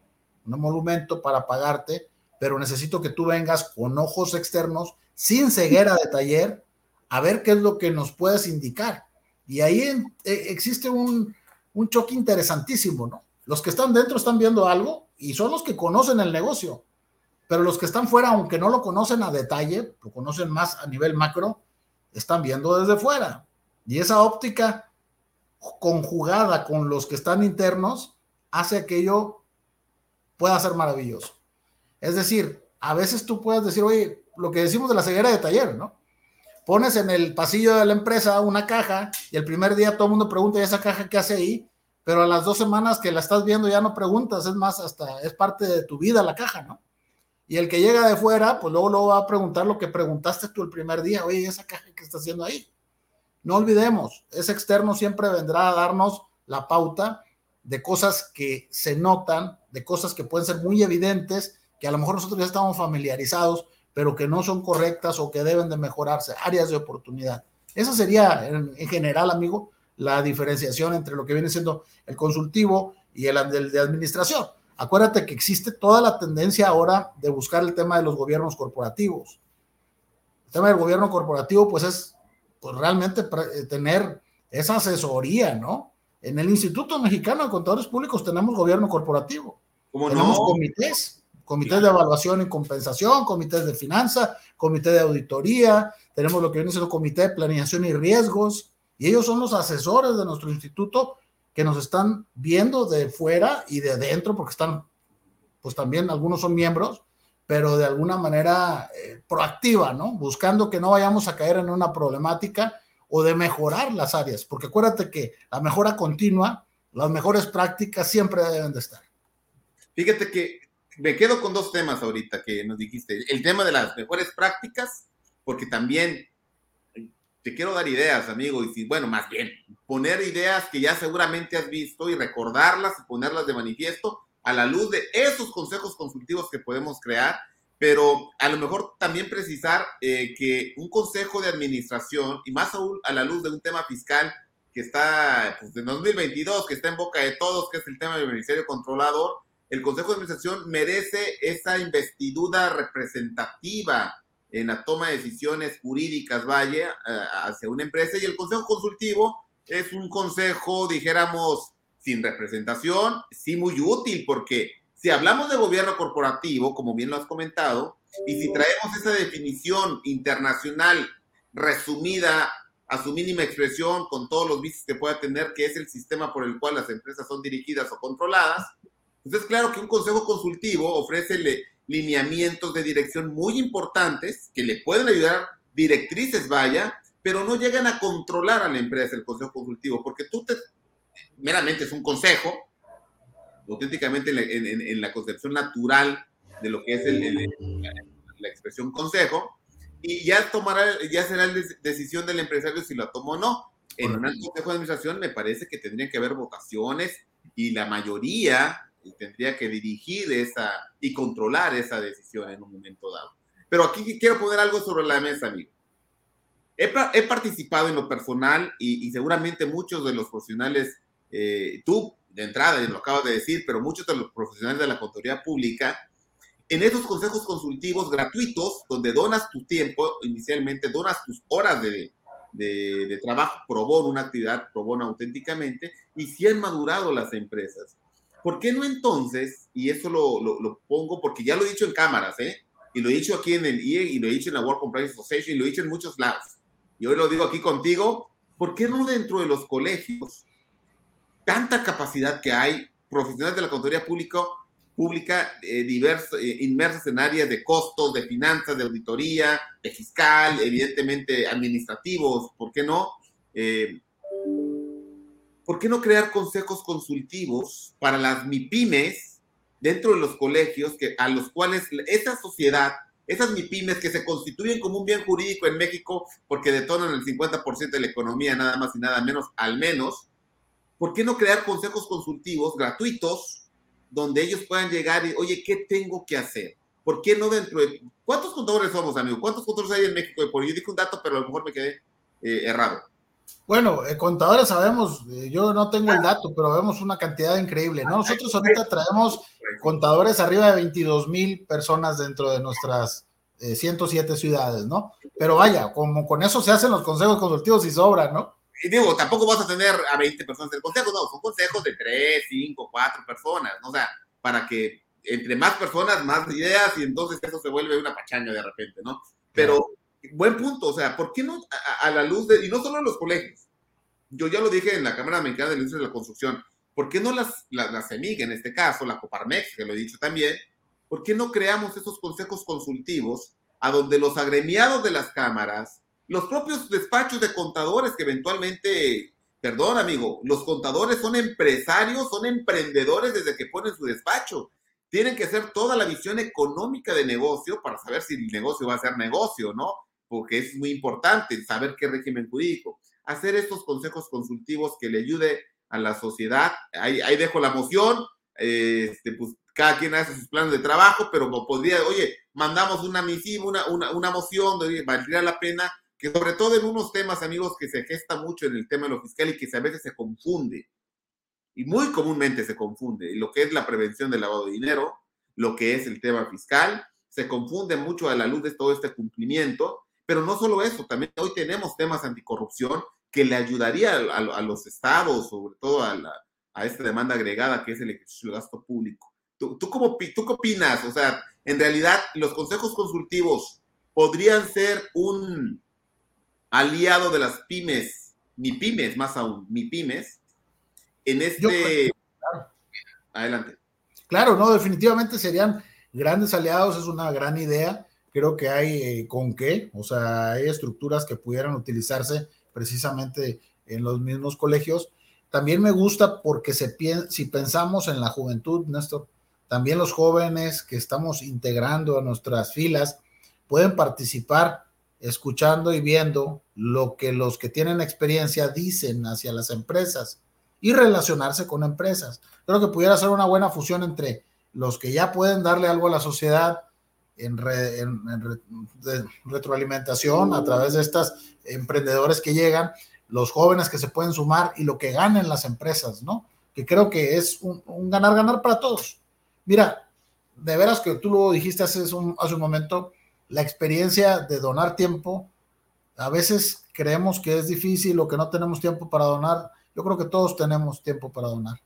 un monumento para pagarte, pero necesito que tú vengas con ojos externos, sin ceguera de taller, a ver qué es lo que nos puedes indicar. Y ahí eh, existe un, un choque interesantísimo, ¿no? Los que están dentro están viendo algo y son los que conocen el negocio, pero los que están fuera, aunque no lo conocen a detalle, lo conocen más a nivel macro, están viendo desde fuera. Y esa óptica conjugada con los que están internos hace que ello pueda ser maravilloso. Es decir, a veces tú puedes decir, oye, lo que decimos de la ceguera de taller, ¿no? Pones en el pasillo de la empresa una caja y el primer día todo el mundo pregunta, ¿y esa caja qué hace ahí? Pero a las dos semanas que la estás viendo ya no preguntas, es más, hasta es parte de tu vida la caja, ¿no? Y el que llega de fuera, pues luego, luego va a preguntar lo que preguntaste tú el primer día. Oye, ¿esa caja que está haciendo ahí? No olvidemos, ese externo siempre vendrá a darnos la pauta de cosas que se notan, de cosas que pueden ser muy evidentes, que a lo mejor nosotros ya estamos familiarizados, pero que no son correctas o que deben de mejorarse, áreas de oportunidad. Esa sería, en, general, amigo, la diferenciación entre lo que viene siendo el consultivo y el de administración. Acuérdate que existe toda la tendencia ahora de buscar el tema de los gobiernos corporativos. El tema del gobierno corporativo, pues es pues, realmente eh, tener esa asesoría, ¿no? En el Instituto Mexicano de Contadores Públicos tenemos gobierno corporativo. tenemos comités, comités de evaluación y compensación, comités de finanza, comité de auditoría, tenemos lo que viene siendo comité de planeación y riesgos, y ellos son los asesores de nuestro instituto que nos están viendo de fuera y de dentro, porque están, pues también algunos son miembros, pero de alguna manera eh, proactiva, ¿no? Buscando que no vayamos a caer en una problemática o de mejorar las áreas, porque acuérdate que la mejora continua, las mejores prácticas siempre deben de estar. Fíjate que me quedo con dos temas ahorita que nos dijiste. El tema de las mejores prácticas, porque también te quiero dar ideas, amigo, y si, bueno, más bien, poner ideas que ya seguramente has visto y recordarlas y ponerlas de manifiesto a la luz de esos consejos consultivos que podemos crear, pero a lo mejor también precisar eh, que un consejo de administración, y más aún a la luz de un tema fiscal que está pues, en 2022, que está en boca de todos, que es el tema del Ministerio Controlador, el Consejo de Administración merece esa investidura representativa en la toma de decisiones jurídicas, vaya, eh, hacia una empresa, y el Consejo Consultivo es un consejo, dijéramos, sin representación, sí muy útil, porque si hablamos de gobierno corporativo, como bien lo has comentado, y si traemos esa definición internacional resumida a su mínima expresión, con todos los vicios que pueda tener, que es el sistema por el cual las empresas son dirigidas o controladas, entonces claro que un consejo consultivo ofrece lineamientos de dirección muy importantes que le pueden ayudar, directrices vaya, pero no llegan a controlar a la empresa el consejo consultivo, porque tú te, meramente es un consejo, auténticamente en la, concepción natural de lo que es la, expresión consejo, y ya tomará, ya será la decisión del empresario si lo toma o no. En un consejo de administración me parece que tendrían que haber votaciones y la mayoría tendría que dirigir esa y controlar esa decisión en un momento dado. Pero aquí quiero poner algo sobre la mesa, amigo. He, he participado en lo personal y, seguramente muchos de los profesionales, eh, tú de entrada, y lo acabas de decir, pero muchos de los profesionales de la contaduría pública, en esos consejos consultivos gratuitos, donde donas tu tiempo, inicialmente donas tus horas de, de, de trabajo pro una actividad pro auténticamente, y si han madurado las empresas. ¿Por qué no entonces, y eso lo, lo, pongo porque ya lo he dicho en cámaras, ¿eh? y lo he dicho aquí en el IE, y lo he dicho en la World Compliance Association, y lo he dicho en muchos lados, y hoy lo digo aquí contigo, ¿por qué no dentro de los colegios, tanta capacidad que hay, profesionales de la contaduría pública, pública eh, diversos, eh, en áreas de costos, de finanzas, de auditoría, de fiscal, evidentemente administrativos, ¿por qué no? Eh, ¿por qué no crear consejos consultivos para las MIPIMES dentro de los colegios que, a los cuales esa sociedad, esas MIPIMES que se constituyen como un bien jurídico en México porque detonan el 50% de la economía, nada más y nada menos, al menos, ¿por qué no crear consejos consultivos gratuitos donde ellos puedan llegar y, oye, ¿qué tengo que hacer? ¿Por qué no dentro de... ¿Cuántos contadores somos, amigo? ¿Cuántos contadores hay en México? Yo dije un dato, pero a lo mejor me quedé eh, errado. Bueno, eh, contadores sabemos, eh, yo no tengo el dato, pero vemos una cantidad increíble, ¿no? Nosotros ahorita traemos contadores arriba de 22 mil personas dentro de nuestras 107 eh, ciudades, ¿no? Pero vaya, como con eso se hacen los consejos consultivos y sobran, ¿no? Y digo, tampoco vas a tener a 20 personas en el consejo, no, son consejos de 3, 5, 4 personas, ¿no? O sea, para que entre más personas, más ideas y entonces eso se vuelve una pachanga de repente, ¿no? Pero buen punto, o sea, ¿por qué no a, la luz de, y no solo los colegios, yo ya lo dije en la Cámara Mexicana de la Industria de la Construcción, ¿por qué no las, las, en este caso, la Coparmex, que lo he dicho también, ¿por qué no creamos esos consejos consultivos a donde los agremiados de las cámaras, los propios despachos de contadores que eventualmente, perdón amigo, los contadores son empresarios, son emprendedores desde que ponen su despacho. Tienen que hacer toda la visión económica de negocio para saber si el negocio va a ser negocio, ¿no? Porque es muy importante saber qué régimen jurídico. Hacer estos consejos consultivos que le ayude a la sociedad. Ahí, ahí dejo la moción. este, pues cada quien hace sus planes de trabajo, pero podría, oye, mandamos una misiva, una, una, moción, valdría la pena que sobre todo en unos temas, amigos, que se gesta mucho en el tema de lo fiscal y que a veces se confunde, y muy comúnmente se confunde, lo que es la prevención del lavado de dinero, lo que es el tema fiscal, se confunde mucho a la luz de todo este cumplimiento, pero no solo eso, también hoy tenemos temas anticorrupción que le ayudaría a, los estados, sobre todo a, a, esta demanda agregada que es el ejercicio del gasto público. ¿Tú, tú, cómo, ¿Tú qué opinas? O sea, en realidad los consejos consultivos podrían ser un aliado de las pymes, mi pymes más aún, mi pymes, en este... Adelante. Claro, no, definitivamente serían grandes aliados, es una gran idea creo que hay eh, con qué, o sea, hay estructuras que pudieran utilizarse precisamente en los mismos colegios. También me gusta porque se si pensamos en la juventud, Néstor, también los jóvenes que estamos integrando a nuestras filas pueden participar escuchando y viendo lo que los que tienen experiencia dicen hacia las empresas y relacionarse con empresas. Creo que pudiera ser una buena fusión entre los que ya pueden darle algo a la sociedad en, retroalimentación a través de estos emprendedores que llegan, los jóvenes que se pueden sumar y lo que ganen las empresas, ¿no? Que creo que es un ganar-ganar para todos. Mira, de veras que tú lo dijiste hace un, hace un momento, la experiencia de donar tiempo, a veces creemos que es difícil o que no tenemos tiempo para donar. Yo creo que todos tenemos tiempo para donar.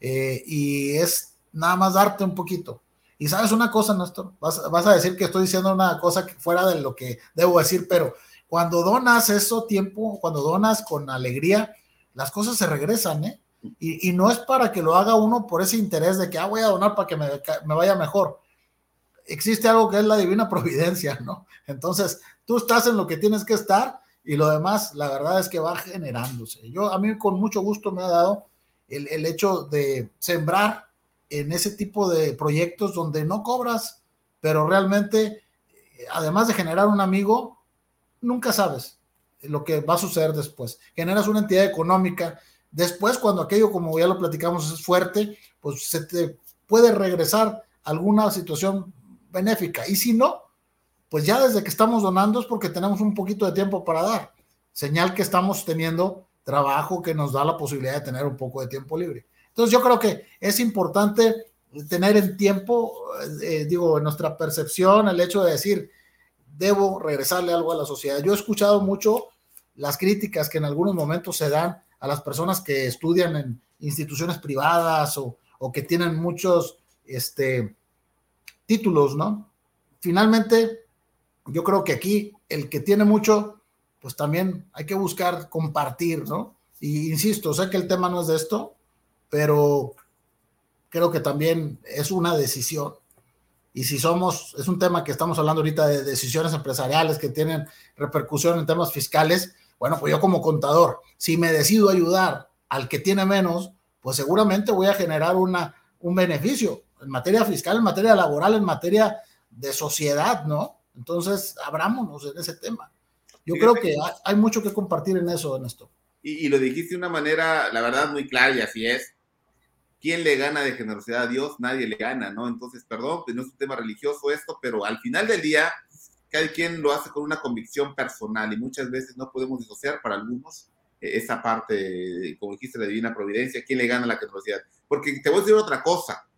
Eh, y es nada más darte un poquito. Y sabes una cosa, Néstor, vas, vas, a decir que estoy diciendo una cosa fuera de lo que debo decir, pero cuando donas eso tiempo, cuando donas con alegría, las cosas se regresan, ¿eh? Y, no es para que lo haga uno por ese interés de que, ah, voy a donar para que me, me vaya mejor. Existe algo que es la divina providencia, ¿no? Entonces, tú estás en lo que tienes que estar y lo demás, la verdad es que va generándose. Yo, a mí con mucho gusto me ha dado el, el hecho de sembrar en ese tipo de proyectos donde no cobras, pero realmente, además de generar un amigo, nunca sabes lo que va a suceder después. Generas una entidad económica Después, cuando aquello, como ya lo platicamos, es fuerte, pues se te puede regresar alguna situación benéfica. Y si no, pues ya desde que estamos donando es porque tenemos un poquito de tiempo para dar. Señal que estamos teniendo trabajo que nos da la posibilidad de tener un poco de tiempo libre. Entonces yo creo que es importante tener en tiempo, eh, digo, en nuestra percepción, el hecho de decir, debo regresarle algo a la sociedad. Yo he escuchado mucho las críticas que en algunos momentos se dan a las personas que estudian en instituciones privadas o, que tienen muchos este, títulos, ¿no? Finalmente, yo creo que aquí el que tiene mucho, pues también hay que buscar compartir, ¿no? Y insisto, sé que el tema no es de esto, pero creo que también es una decisión. Y si somos, es un tema que estamos hablando ahorita de decisiones empresariales que tienen repercusión en temas fiscales, bueno, pues yo como contador, si me decido ayudar al que tiene menos, pues seguramente voy a generar una, un beneficio en materia fiscal, en materia laboral, en materia de sociedad, ¿no? Entonces, abrámonos en ese tema. Yo creo que hay, mucho que compartir en eso, en esto. Y, y, lo dijiste de una manera, la verdad, muy clara y así es. ¿Quién le gana de generosidad a Dios? Nadie le gana, ¿no? Entonces, perdón, no es un tema religioso esto, pero al final del día, cada quien lo hace con una convicción personal y muchas veces no podemos disociar para algunos eh, esa parte, como dijiste, la divina providencia, quién le gana la generosidad. Porque te voy a decir otra cosa.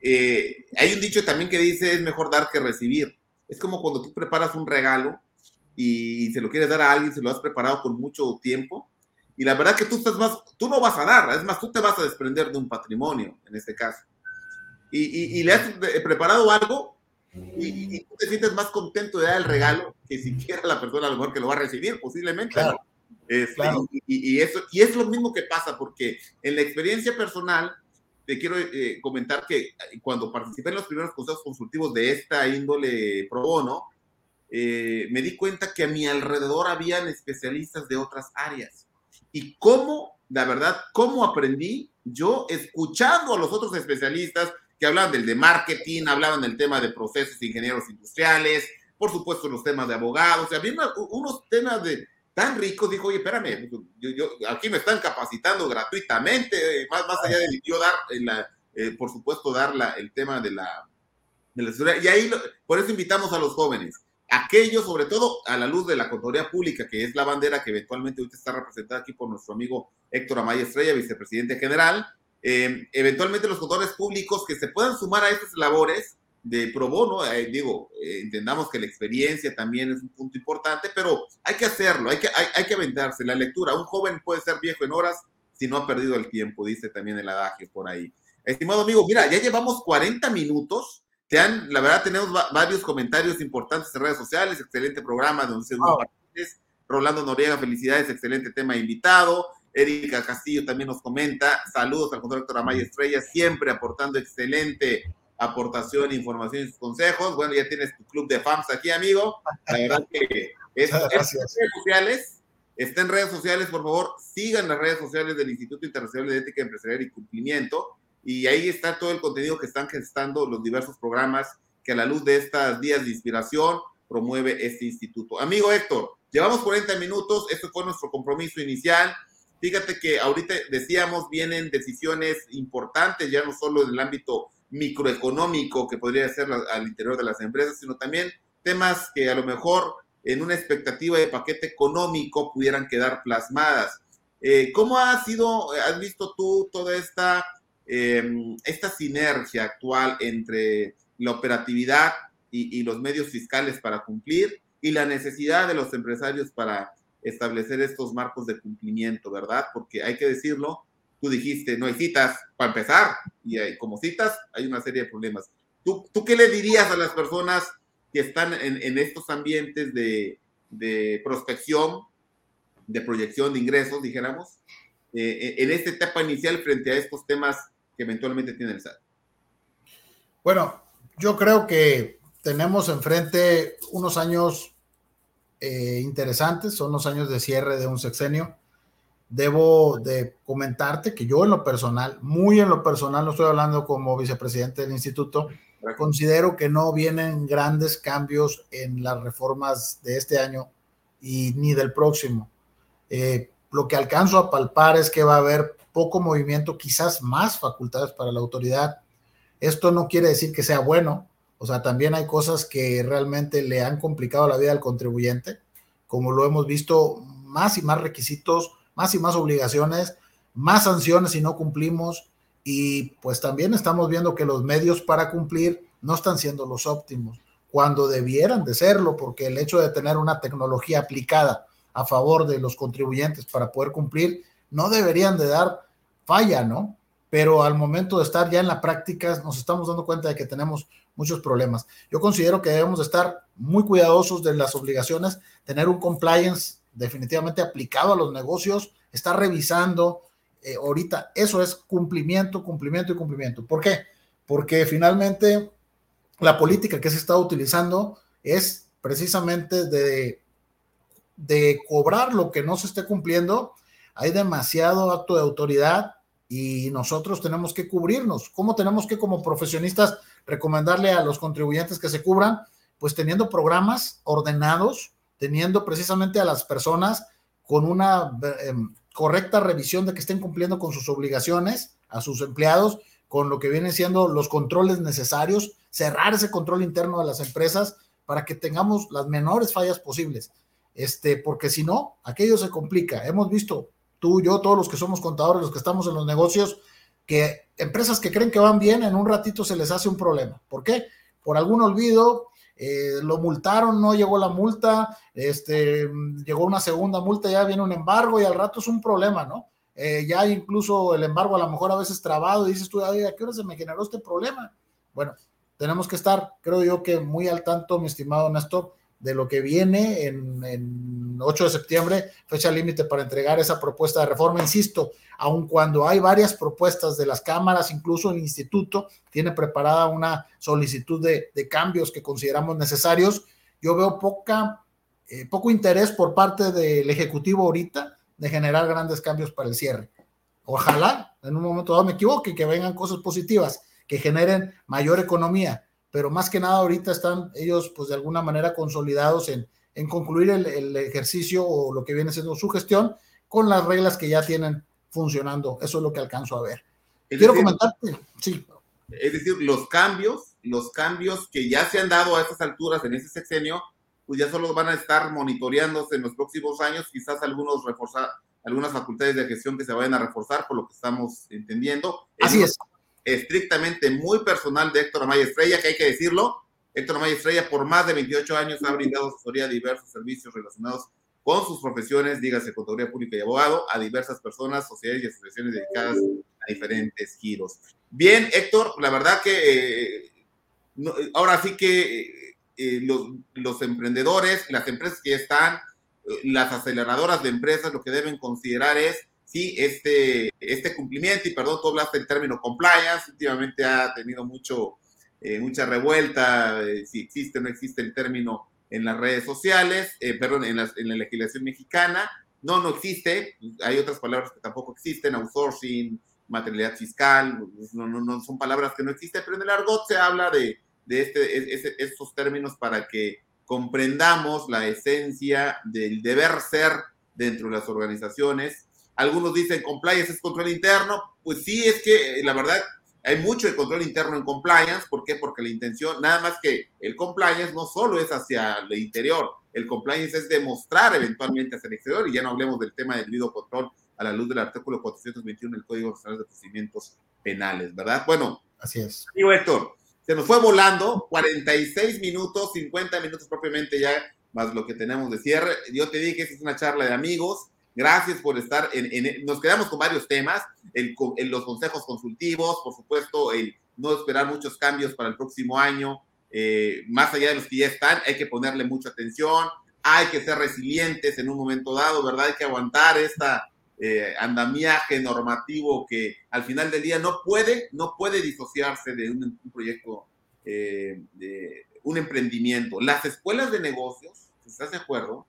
Eh, hay un dicho también que dice es mejor dar que recibir. Es como cuando tú preparas un regalo y se lo quieres dar a alguien, se lo has preparado con mucho tiempo. Y la verdad que tú estás más, tú no vas a dar, es más, tú te vas a desprender de un patrimonio en este caso. Y, y le has preparado algo y, tú te sientes más contento de dar el regalo que siquiera la persona a lo mejor que lo va a recibir, posiblemente. Este, y, eso, y es lo mismo que pasa, porque en la experiencia personal, te quiero eh, comentar que cuando participé en los primeros consejos consultivos de esta índole pro bono, eh, me di cuenta que a mi alrededor habían especialistas de otras áreas. Y cómo, la verdad, cómo aprendí yo escuchando a los otros especialistas, que hablaban del de marketing, hablaban del tema de procesos ingenieros industriales, por supuesto los temas de abogados, o sea, había unos temas de tan ricos, dijo, oye, espérame, yo, yo, aquí me están capacitando gratuitamente, más, más allá de yo dar, la, eh, por supuesto, dar la, el tema de la, de la. Y ahí, por eso invitamos a los jóvenes, aquellos, sobre todo a la luz de la Contraloría Pública, que es la bandera que eventualmente ahorita está representada aquí por nuestro amigo Héctor Amaya Estrella, vicepresidente general, eh, eventualmente los contadores públicos que se puedan sumar a estas labores de pro bono, eh, digo, eh, entendamos que la experiencia también es un punto importante, pero hay que hacerlo, hay que, hay, hay que aventarse. La lectura, un joven puede ser viejo en horas si no ha perdido el tiempo, dice también el adagio por ahí. Estimado amigo, mira, ya llevamos 40 minutos. Te han, la verdad, tenemos varios comentarios importantes en redes sociales. Excelente programa, donde se Rolando Noriega, felicidades, excelente tema invitado. Erika Castillo también nos comenta. Saludos al doctor Amaya Estrella, siempre aportando excelente aportación, información y sus consejos. Bueno, ya tienes tu club de fans aquí, amigo. La verdad que es, en redes sociales. Está en redes sociales, por favor, sigan las redes sociales del Instituto Internacional de Ética Empresarial y Cumplimiento. Y ahí está todo el contenido que están gestando los diversos programas que a la luz de estas días de inspiración, promueve este instituto. Amigo Héctor, llevamos 40 minutos, esto fue nuestro compromiso inicial. Fíjate que ahorita decíamos, vienen decisiones importantes, ya no solo en el ámbito microeconómico que podría ser al interior de las empresas, sino también temas que a lo mejor en una expectativa de paquete económico pudieran quedar plasmadas. Eh, ¿Cómo ha sido, has visto tú toda esta, em, esta sinergia actual entre la operatividad y, los medios fiscales para cumplir y la necesidad de los empresarios para establecer estos marcos de cumplimiento, ¿verdad? Porque hay que decirlo, tú dijiste, no hay citas para empezar, y hay, como citas hay una serie de problemas. ¿Tú, ¿Tú qué le dirías a las personas que están en, estos ambientes de, de, prospección, de proyección de ingresos, dijéramos, eh, en esta etapa inicial frente a estos temas que eventualmente tiene el SAT? Bueno, yo creo que tenemos enfrente unos años eh, interesantes, son los años de cierre de un sexenio debo de comentarte que yo en lo personal, muy en lo personal, no estoy hablando como vicepresidente del instituto, considero que no vienen grandes cambios en las reformas de este año y ni del próximo. Eh, lo que alcanzo a palpar es que va a haber poco movimiento, quizás más facultades para la autoridad. Esto no quiere decir que sea bueno, o sea, también hay cosas que realmente le han complicado la vida al contribuyente, como lo hemos visto, más y más requisitos, más y más obligaciones, más sanciones si no cumplimos y pues también estamos viendo que los medios para cumplir no están siendo los óptimos cuando debieran de serlo, porque el hecho de tener una tecnología aplicada a favor de los contribuyentes para poder cumplir no deberían de dar falla, ¿no? Pero al momento de estar ya en la práctica nos estamos dando cuenta de que tenemos muchos problemas. Yo considero que debemos de estar muy cuidadosos de las obligaciones, tener un compliance definitivamente aplicado a los negocios, está revisando. Eh, ahorita eso es cumplimiento, cumplimiento y cumplimiento. ¿Por qué? Porque finalmente la política que se está utilizando es precisamente de, de cobrar lo que no se esté cumpliendo. Hay demasiado acto de autoridad y nosotros tenemos que cubrirnos. ¿Cómo tenemos que como profesionistas recomendarle a los contribuyentes que se cubran? Pues teniendo programas ordenados, teniendo precisamente a las personas con una em, correcta revisión de que estén cumpliendo con sus obligaciones, a sus empleados, con lo que vienen siendo los controles necesarios, cerrar ese control interno de las empresas para que tengamos las menores fallas posibles. Este, porque si no, aquello se complica. Hemos visto, tú, yo, todos los que somos contadores, los que estamos en los negocios, que empresas que creen que van bien, en un ratito se les hace un problema. ¿Por qué? Por algún olvido, eh, lo multaron, no llegó la multa, este, llegó una segunda multa, ya viene un embargo y al rato es un problema, ¿no? Eh, ya incluso el embargo a lo mejor a veces trabado y dices tú, ¿a qué hora se me generó este problema? Bueno, tenemos que estar, creo yo que muy al tanto, mi estimado Néstor, de lo que viene en, en 8 de septiembre, fecha límite para entregar esa propuesta de reforma. Insisto, aun cuando hay varias propuestas de las cámaras, incluso el instituto tiene preparada una solicitud de, de cambios que consideramos necesarios, yo veo poca, eh, poco interés por parte del Ejecutivo ahorita de generar grandes cambios para el cierre. Ojalá en un momento dado me equivoque que vengan cosas positivas que generen mayor economía pero más que nada ahorita están ellos pues de alguna manera consolidados en, en concluir el, el, ejercicio o lo que viene siendo su gestión con las reglas que ya tienen funcionando. Eso es lo que alcanzo a ver. Es Quiero decir, comentarte, sí. Es decir, los cambios, los cambios que ya se han dado a estas alturas en ese sexenio, pues ya solo van a estar monitoreándose en los próximos años, quizás algunos reforzar, algunas facultades de gestión que se vayan a reforzar, por lo que estamos entendiendo. Así es estrictamente muy personal de Héctor Amaya Estrella, que hay que decirlo. Héctor Amaya Estrella por más de 28 años ha brindado asesoría a diversos servicios relacionados con sus profesiones, dígase contaduría pública y abogado, a diversas personas, sociedades y asociaciones dedicadas a diferentes giros. Bien, Héctor, la verdad que eh, no, ahora sí que eh, los, los, emprendedores, las empresas que están, eh, las aceleradoras de empresas, lo que deben considerar es sí, este, este cumplimiento, y perdón, tú hablaste del término compliance, últimamente ha tenido mucho, eh, mucha revuelta, eh, si existe o no existe el término en las redes sociales, eh, perdón, en, las, en la legislación mexicana, no, no existe, hay otras palabras que tampoco existen, outsourcing, materialidad fiscal, no, no, no son palabras que no existen, pero en el argot se habla de, de este, estos términos para que comprendamos la esencia del deber ser dentro de las organizaciones. Algunos dicen compliance es control interno. Pues sí, es que la verdad hay mucho de control interno en compliance. ¿Por qué? Porque la intención, nada más que el compliance no solo es hacia el interior, el compliance es demostrar eventualmente hacia el exterior y ya no hablemos del tema del debido control a la luz del artículo 421 del Código Nacional de Procedimientos Penales, ¿verdad? Bueno, así es. Amigo Héctor, se nos fue volando 46 minutos, 50 minutos propiamente ya, más lo que tenemos de cierre. Yo te dije que es una charla de amigos. Gracias por estar en, nos quedamos con varios temas, en los consejos consultivos, por supuesto, el no esperar muchos cambios para el próximo año, eh, más allá de los que ya están, hay que ponerle mucha atención, hay que ser resilientes en un momento dado, ¿verdad? Hay que aguantar esta eh, andamiaje normativo que al final del día no puede, no puede disociarse de un, proyecto, eh, de un emprendimiento. Las escuelas de negocios, ¿estás de acuerdo?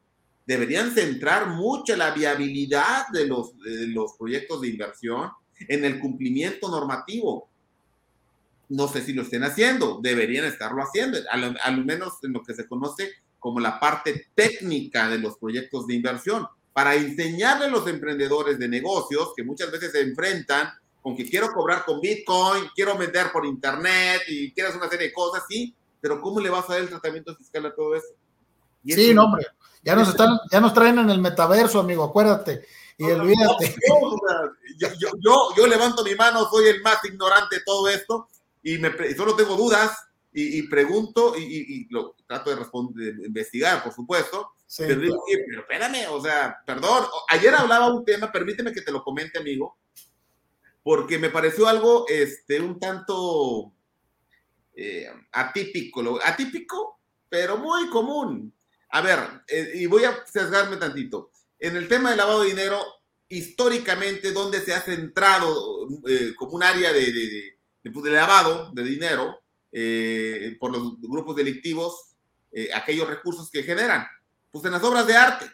Deberían centrar mucho la viabilidad de los, de los proyectos de inversión en el cumplimiento normativo. No sé si lo estén haciendo, deberían estarlo haciendo, al, al menos en lo que se conoce como la parte técnica de los proyectos de inversión para enseñarle a los emprendedores de negocios que muchas veces se enfrentan con que quiero cobrar con Bitcoin, quiero vender por Internet y quieres una serie de cosas, sí, pero ¿cómo le vas a dar el tratamiento fiscal a todo eso? sí, no, hombre, ya nos, están, ya nos traen en el metaverso, amigo, acuérdate. Y olvídate. yo, yo, yo, levanto mi mano, soy el más ignorante de todo esto y, me, solo tengo dudas y, pregunto y, lo trato de responder, de investigar, por supuesto, pero, espérame, o sea, perdón, ayer hablaba un tema, permíteme que te lo comente, amigo, porque me pareció algo, este, un tanto eh, atípico, atípico, pero muy común. A ver, eh, y voy a sesgarme tantito. En el tema del lavado de dinero, históricamente, donde se ha centrado eh, como un área de, de, de, lavado de dinero por los grupos delictivos, aquellos recursos que generan pues en las obras de arte.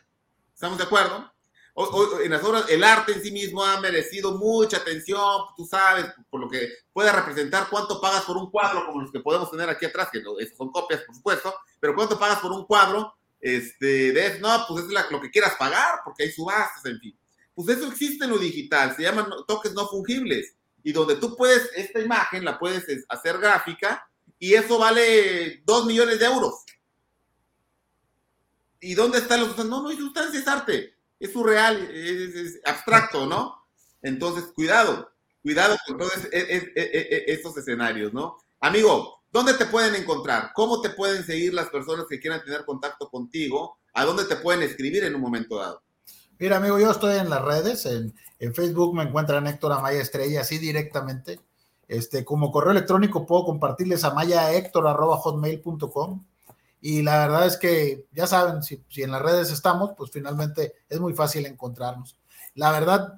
¿Estamos de acuerdo? O, en las obras, el arte en sí mismo ha merecido mucha atención, tú sabes, por lo que puede representar cuánto pagas por un cuadro, como los que podemos tener aquí atrás, que esos son copias, por supuesto, pero cuánto pagas por un cuadro, este, no, pues es lo que quieras pagar, porque hay subastas, en fin. Pues eso existe en lo digital, se llaman toques no fungibles, y donde tú puedes, esta imagen la puedes hacer gráfica, y eso vale dos millones de euros. ¿Y dónde están los No, no hay sustancia, es arte. Es surreal, es, abstracto, ¿no? Entonces, cuidado, cuidado con todos estos escenarios, ¿no? Amigo, ¿dónde te pueden encontrar? ¿Cómo te pueden seguir las personas que quieran tener contacto contigo? ¿A dónde te pueden escribir en un momento dado? Mira, amigo, yo estoy en las redes, en, Facebook me encuentran Héctor Amaya Estrella, así directamente. Este, como correo electrónico puedo compartirles a mayahéctor.hotmail.com y la verdad es que, ya saben, si, en las redes estamos, pues finalmente es muy fácil encontrarnos. La verdad,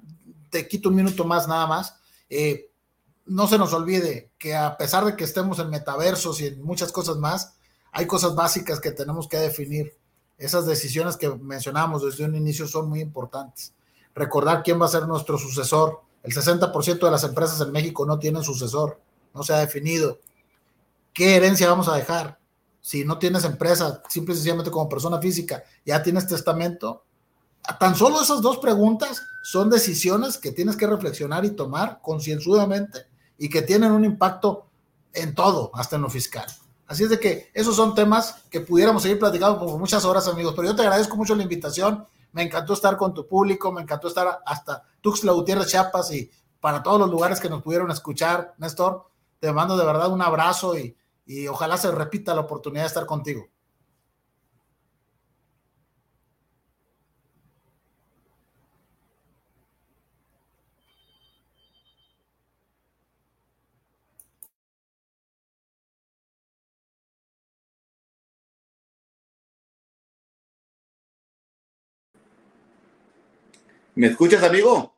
te quito un minuto más nada más. Eh, no se nos olvide que a pesar de que estemos en metaversos y en muchas cosas más, hay cosas básicas que tenemos que definir. Esas decisiones que mencionamos desde un inicio son muy importantes. Recordar quién va a ser nuestro sucesor. El 60% de las empresas en México no tienen sucesor, no se ha definido. ¿Qué herencia vamos a dejar? si no tienes empresa, simple y sencillamente como persona física, ya tienes testamento. Tan solo esas dos preguntas son decisiones que tienes que reflexionar y tomar concienzudamente y que tienen un impacto en todo, hasta en lo fiscal. Así es de que esos son temas que pudiéramos seguir platicando por muchas horas, amigos, pero yo te agradezco mucho la invitación. Me encantó estar con tu público, me encantó estar hasta Tuxtla Gutiérrez, Chiapas y para todos los lugares que nos pudieron escuchar, Néstor. Te mando de verdad un abrazo y, y ojalá se repita la oportunidad de estar contigo. ¿Me escuchas, amigo?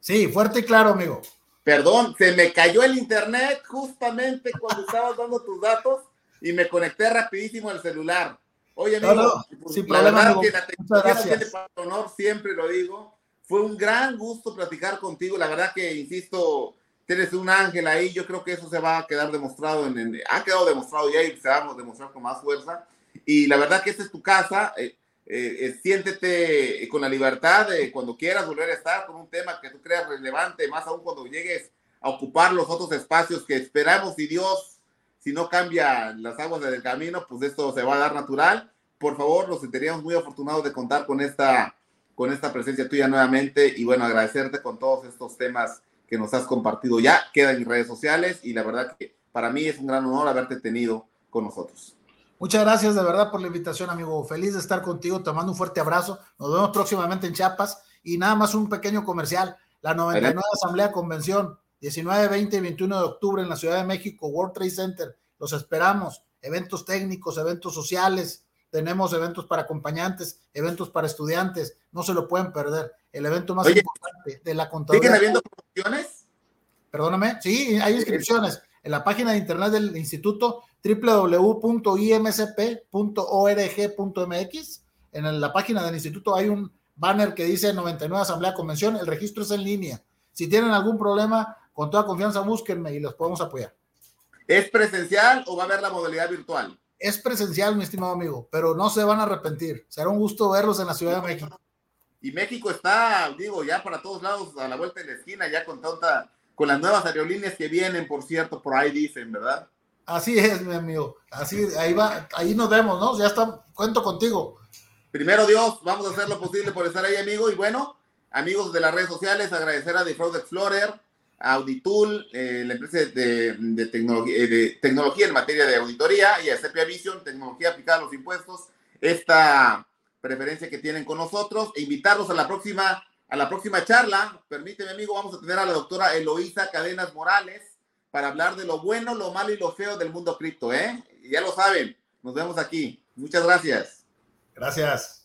Sí, fuerte y claro, amigo. Perdón, se me cayó el internet justamente cuando estabas dando tus datos y me conecté rapidísimo al celular. Oye, amigo, no, no, sin la problema, verdad que la tecnología honor, siempre lo digo. Fue un gran gusto platicar contigo. La verdad que, insisto, tienes un ángel ahí. Yo creo que eso se va a quedar demostrado, en, ha quedado demostrado ya y se va a demostrar con más fuerza. Y la verdad que esta es tu casa. Eh, eh, siéntete con la libertad de cuando quieras volver a estar con un tema que tú creas relevante, más aún cuando llegues a ocupar los otros espacios que esperamos y Dios, si no cambia las aguas del camino, pues esto se va a dar natural. Por favor, nos sentiríamos muy afortunados de contar con esta, con esta presencia tuya nuevamente y bueno, agradecerte con todos estos temas que nos has compartido ya, queda en redes sociales y la verdad que para mí es un gran honor haberte tenido con nosotros. Muchas gracias de verdad por la invitación, amigo. Feliz de estar contigo. Te mando un fuerte abrazo. Nos vemos próximamente en Chiapas. Y nada más un pequeño comercial. La 99 Asamblea Convención, 19, 20 y 21 de octubre en la Ciudad de México, World Trade Center. Los esperamos. Eventos técnicos, eventos sociales. Tenemos eventos para acompañantes, eventos para estudiantes. No se lo pueden perder. El evento más importante de la contaduría. ¿Siguen habiendo promociones? Perdóname. Sí, hay inscripciones en la página de internet del instituto www.imsp.org.mx. En la página del instituto hay un banner que dice 99 Asamblea Convención. El registro es en línea. Si tienen algún problema, con toda confianza búsquenme y los podemos apoyar. ¿Es presencial o va a haber la modalidad virtual? Es presencial, mi estimado amigo, pero no se van a arrepentir. Será un gusto verlos en la Ciudad de México. Y México está, digo, ya para todos lados, a la vuelta de la esquina, ya con tanta con las nuevas aerolíneas que vienen, por cierto, por ahí dicen, ¿verdad? Así es, mi amigo. Así, ahí va, ahí nos vemos, ¿no? Ya está, cuento contigo. Primero Dios, vamos a hacer lo posible por estar ahí, amigo. Y bueno, amigos de las redes sociales, agradecer a The Fraud Explorer, a Auditool, eh, la empresa de, de, eh, de, tecnología, en materia de auditoría, y a Sepia Vision, tecnología aplicada a los impuestos, esta preferencia que tienen con nosotros, e invitarlos a la próxima a la próxima charla. Permíteme, amigo, vamos a tener a la doctora Eloísa Cadenas Morales para hablar de lo bueno, lo malo y lo feo del mundo cripto, ¿eh? ya lo saben, nos vemos aquí. Muchas gracias. Gracias.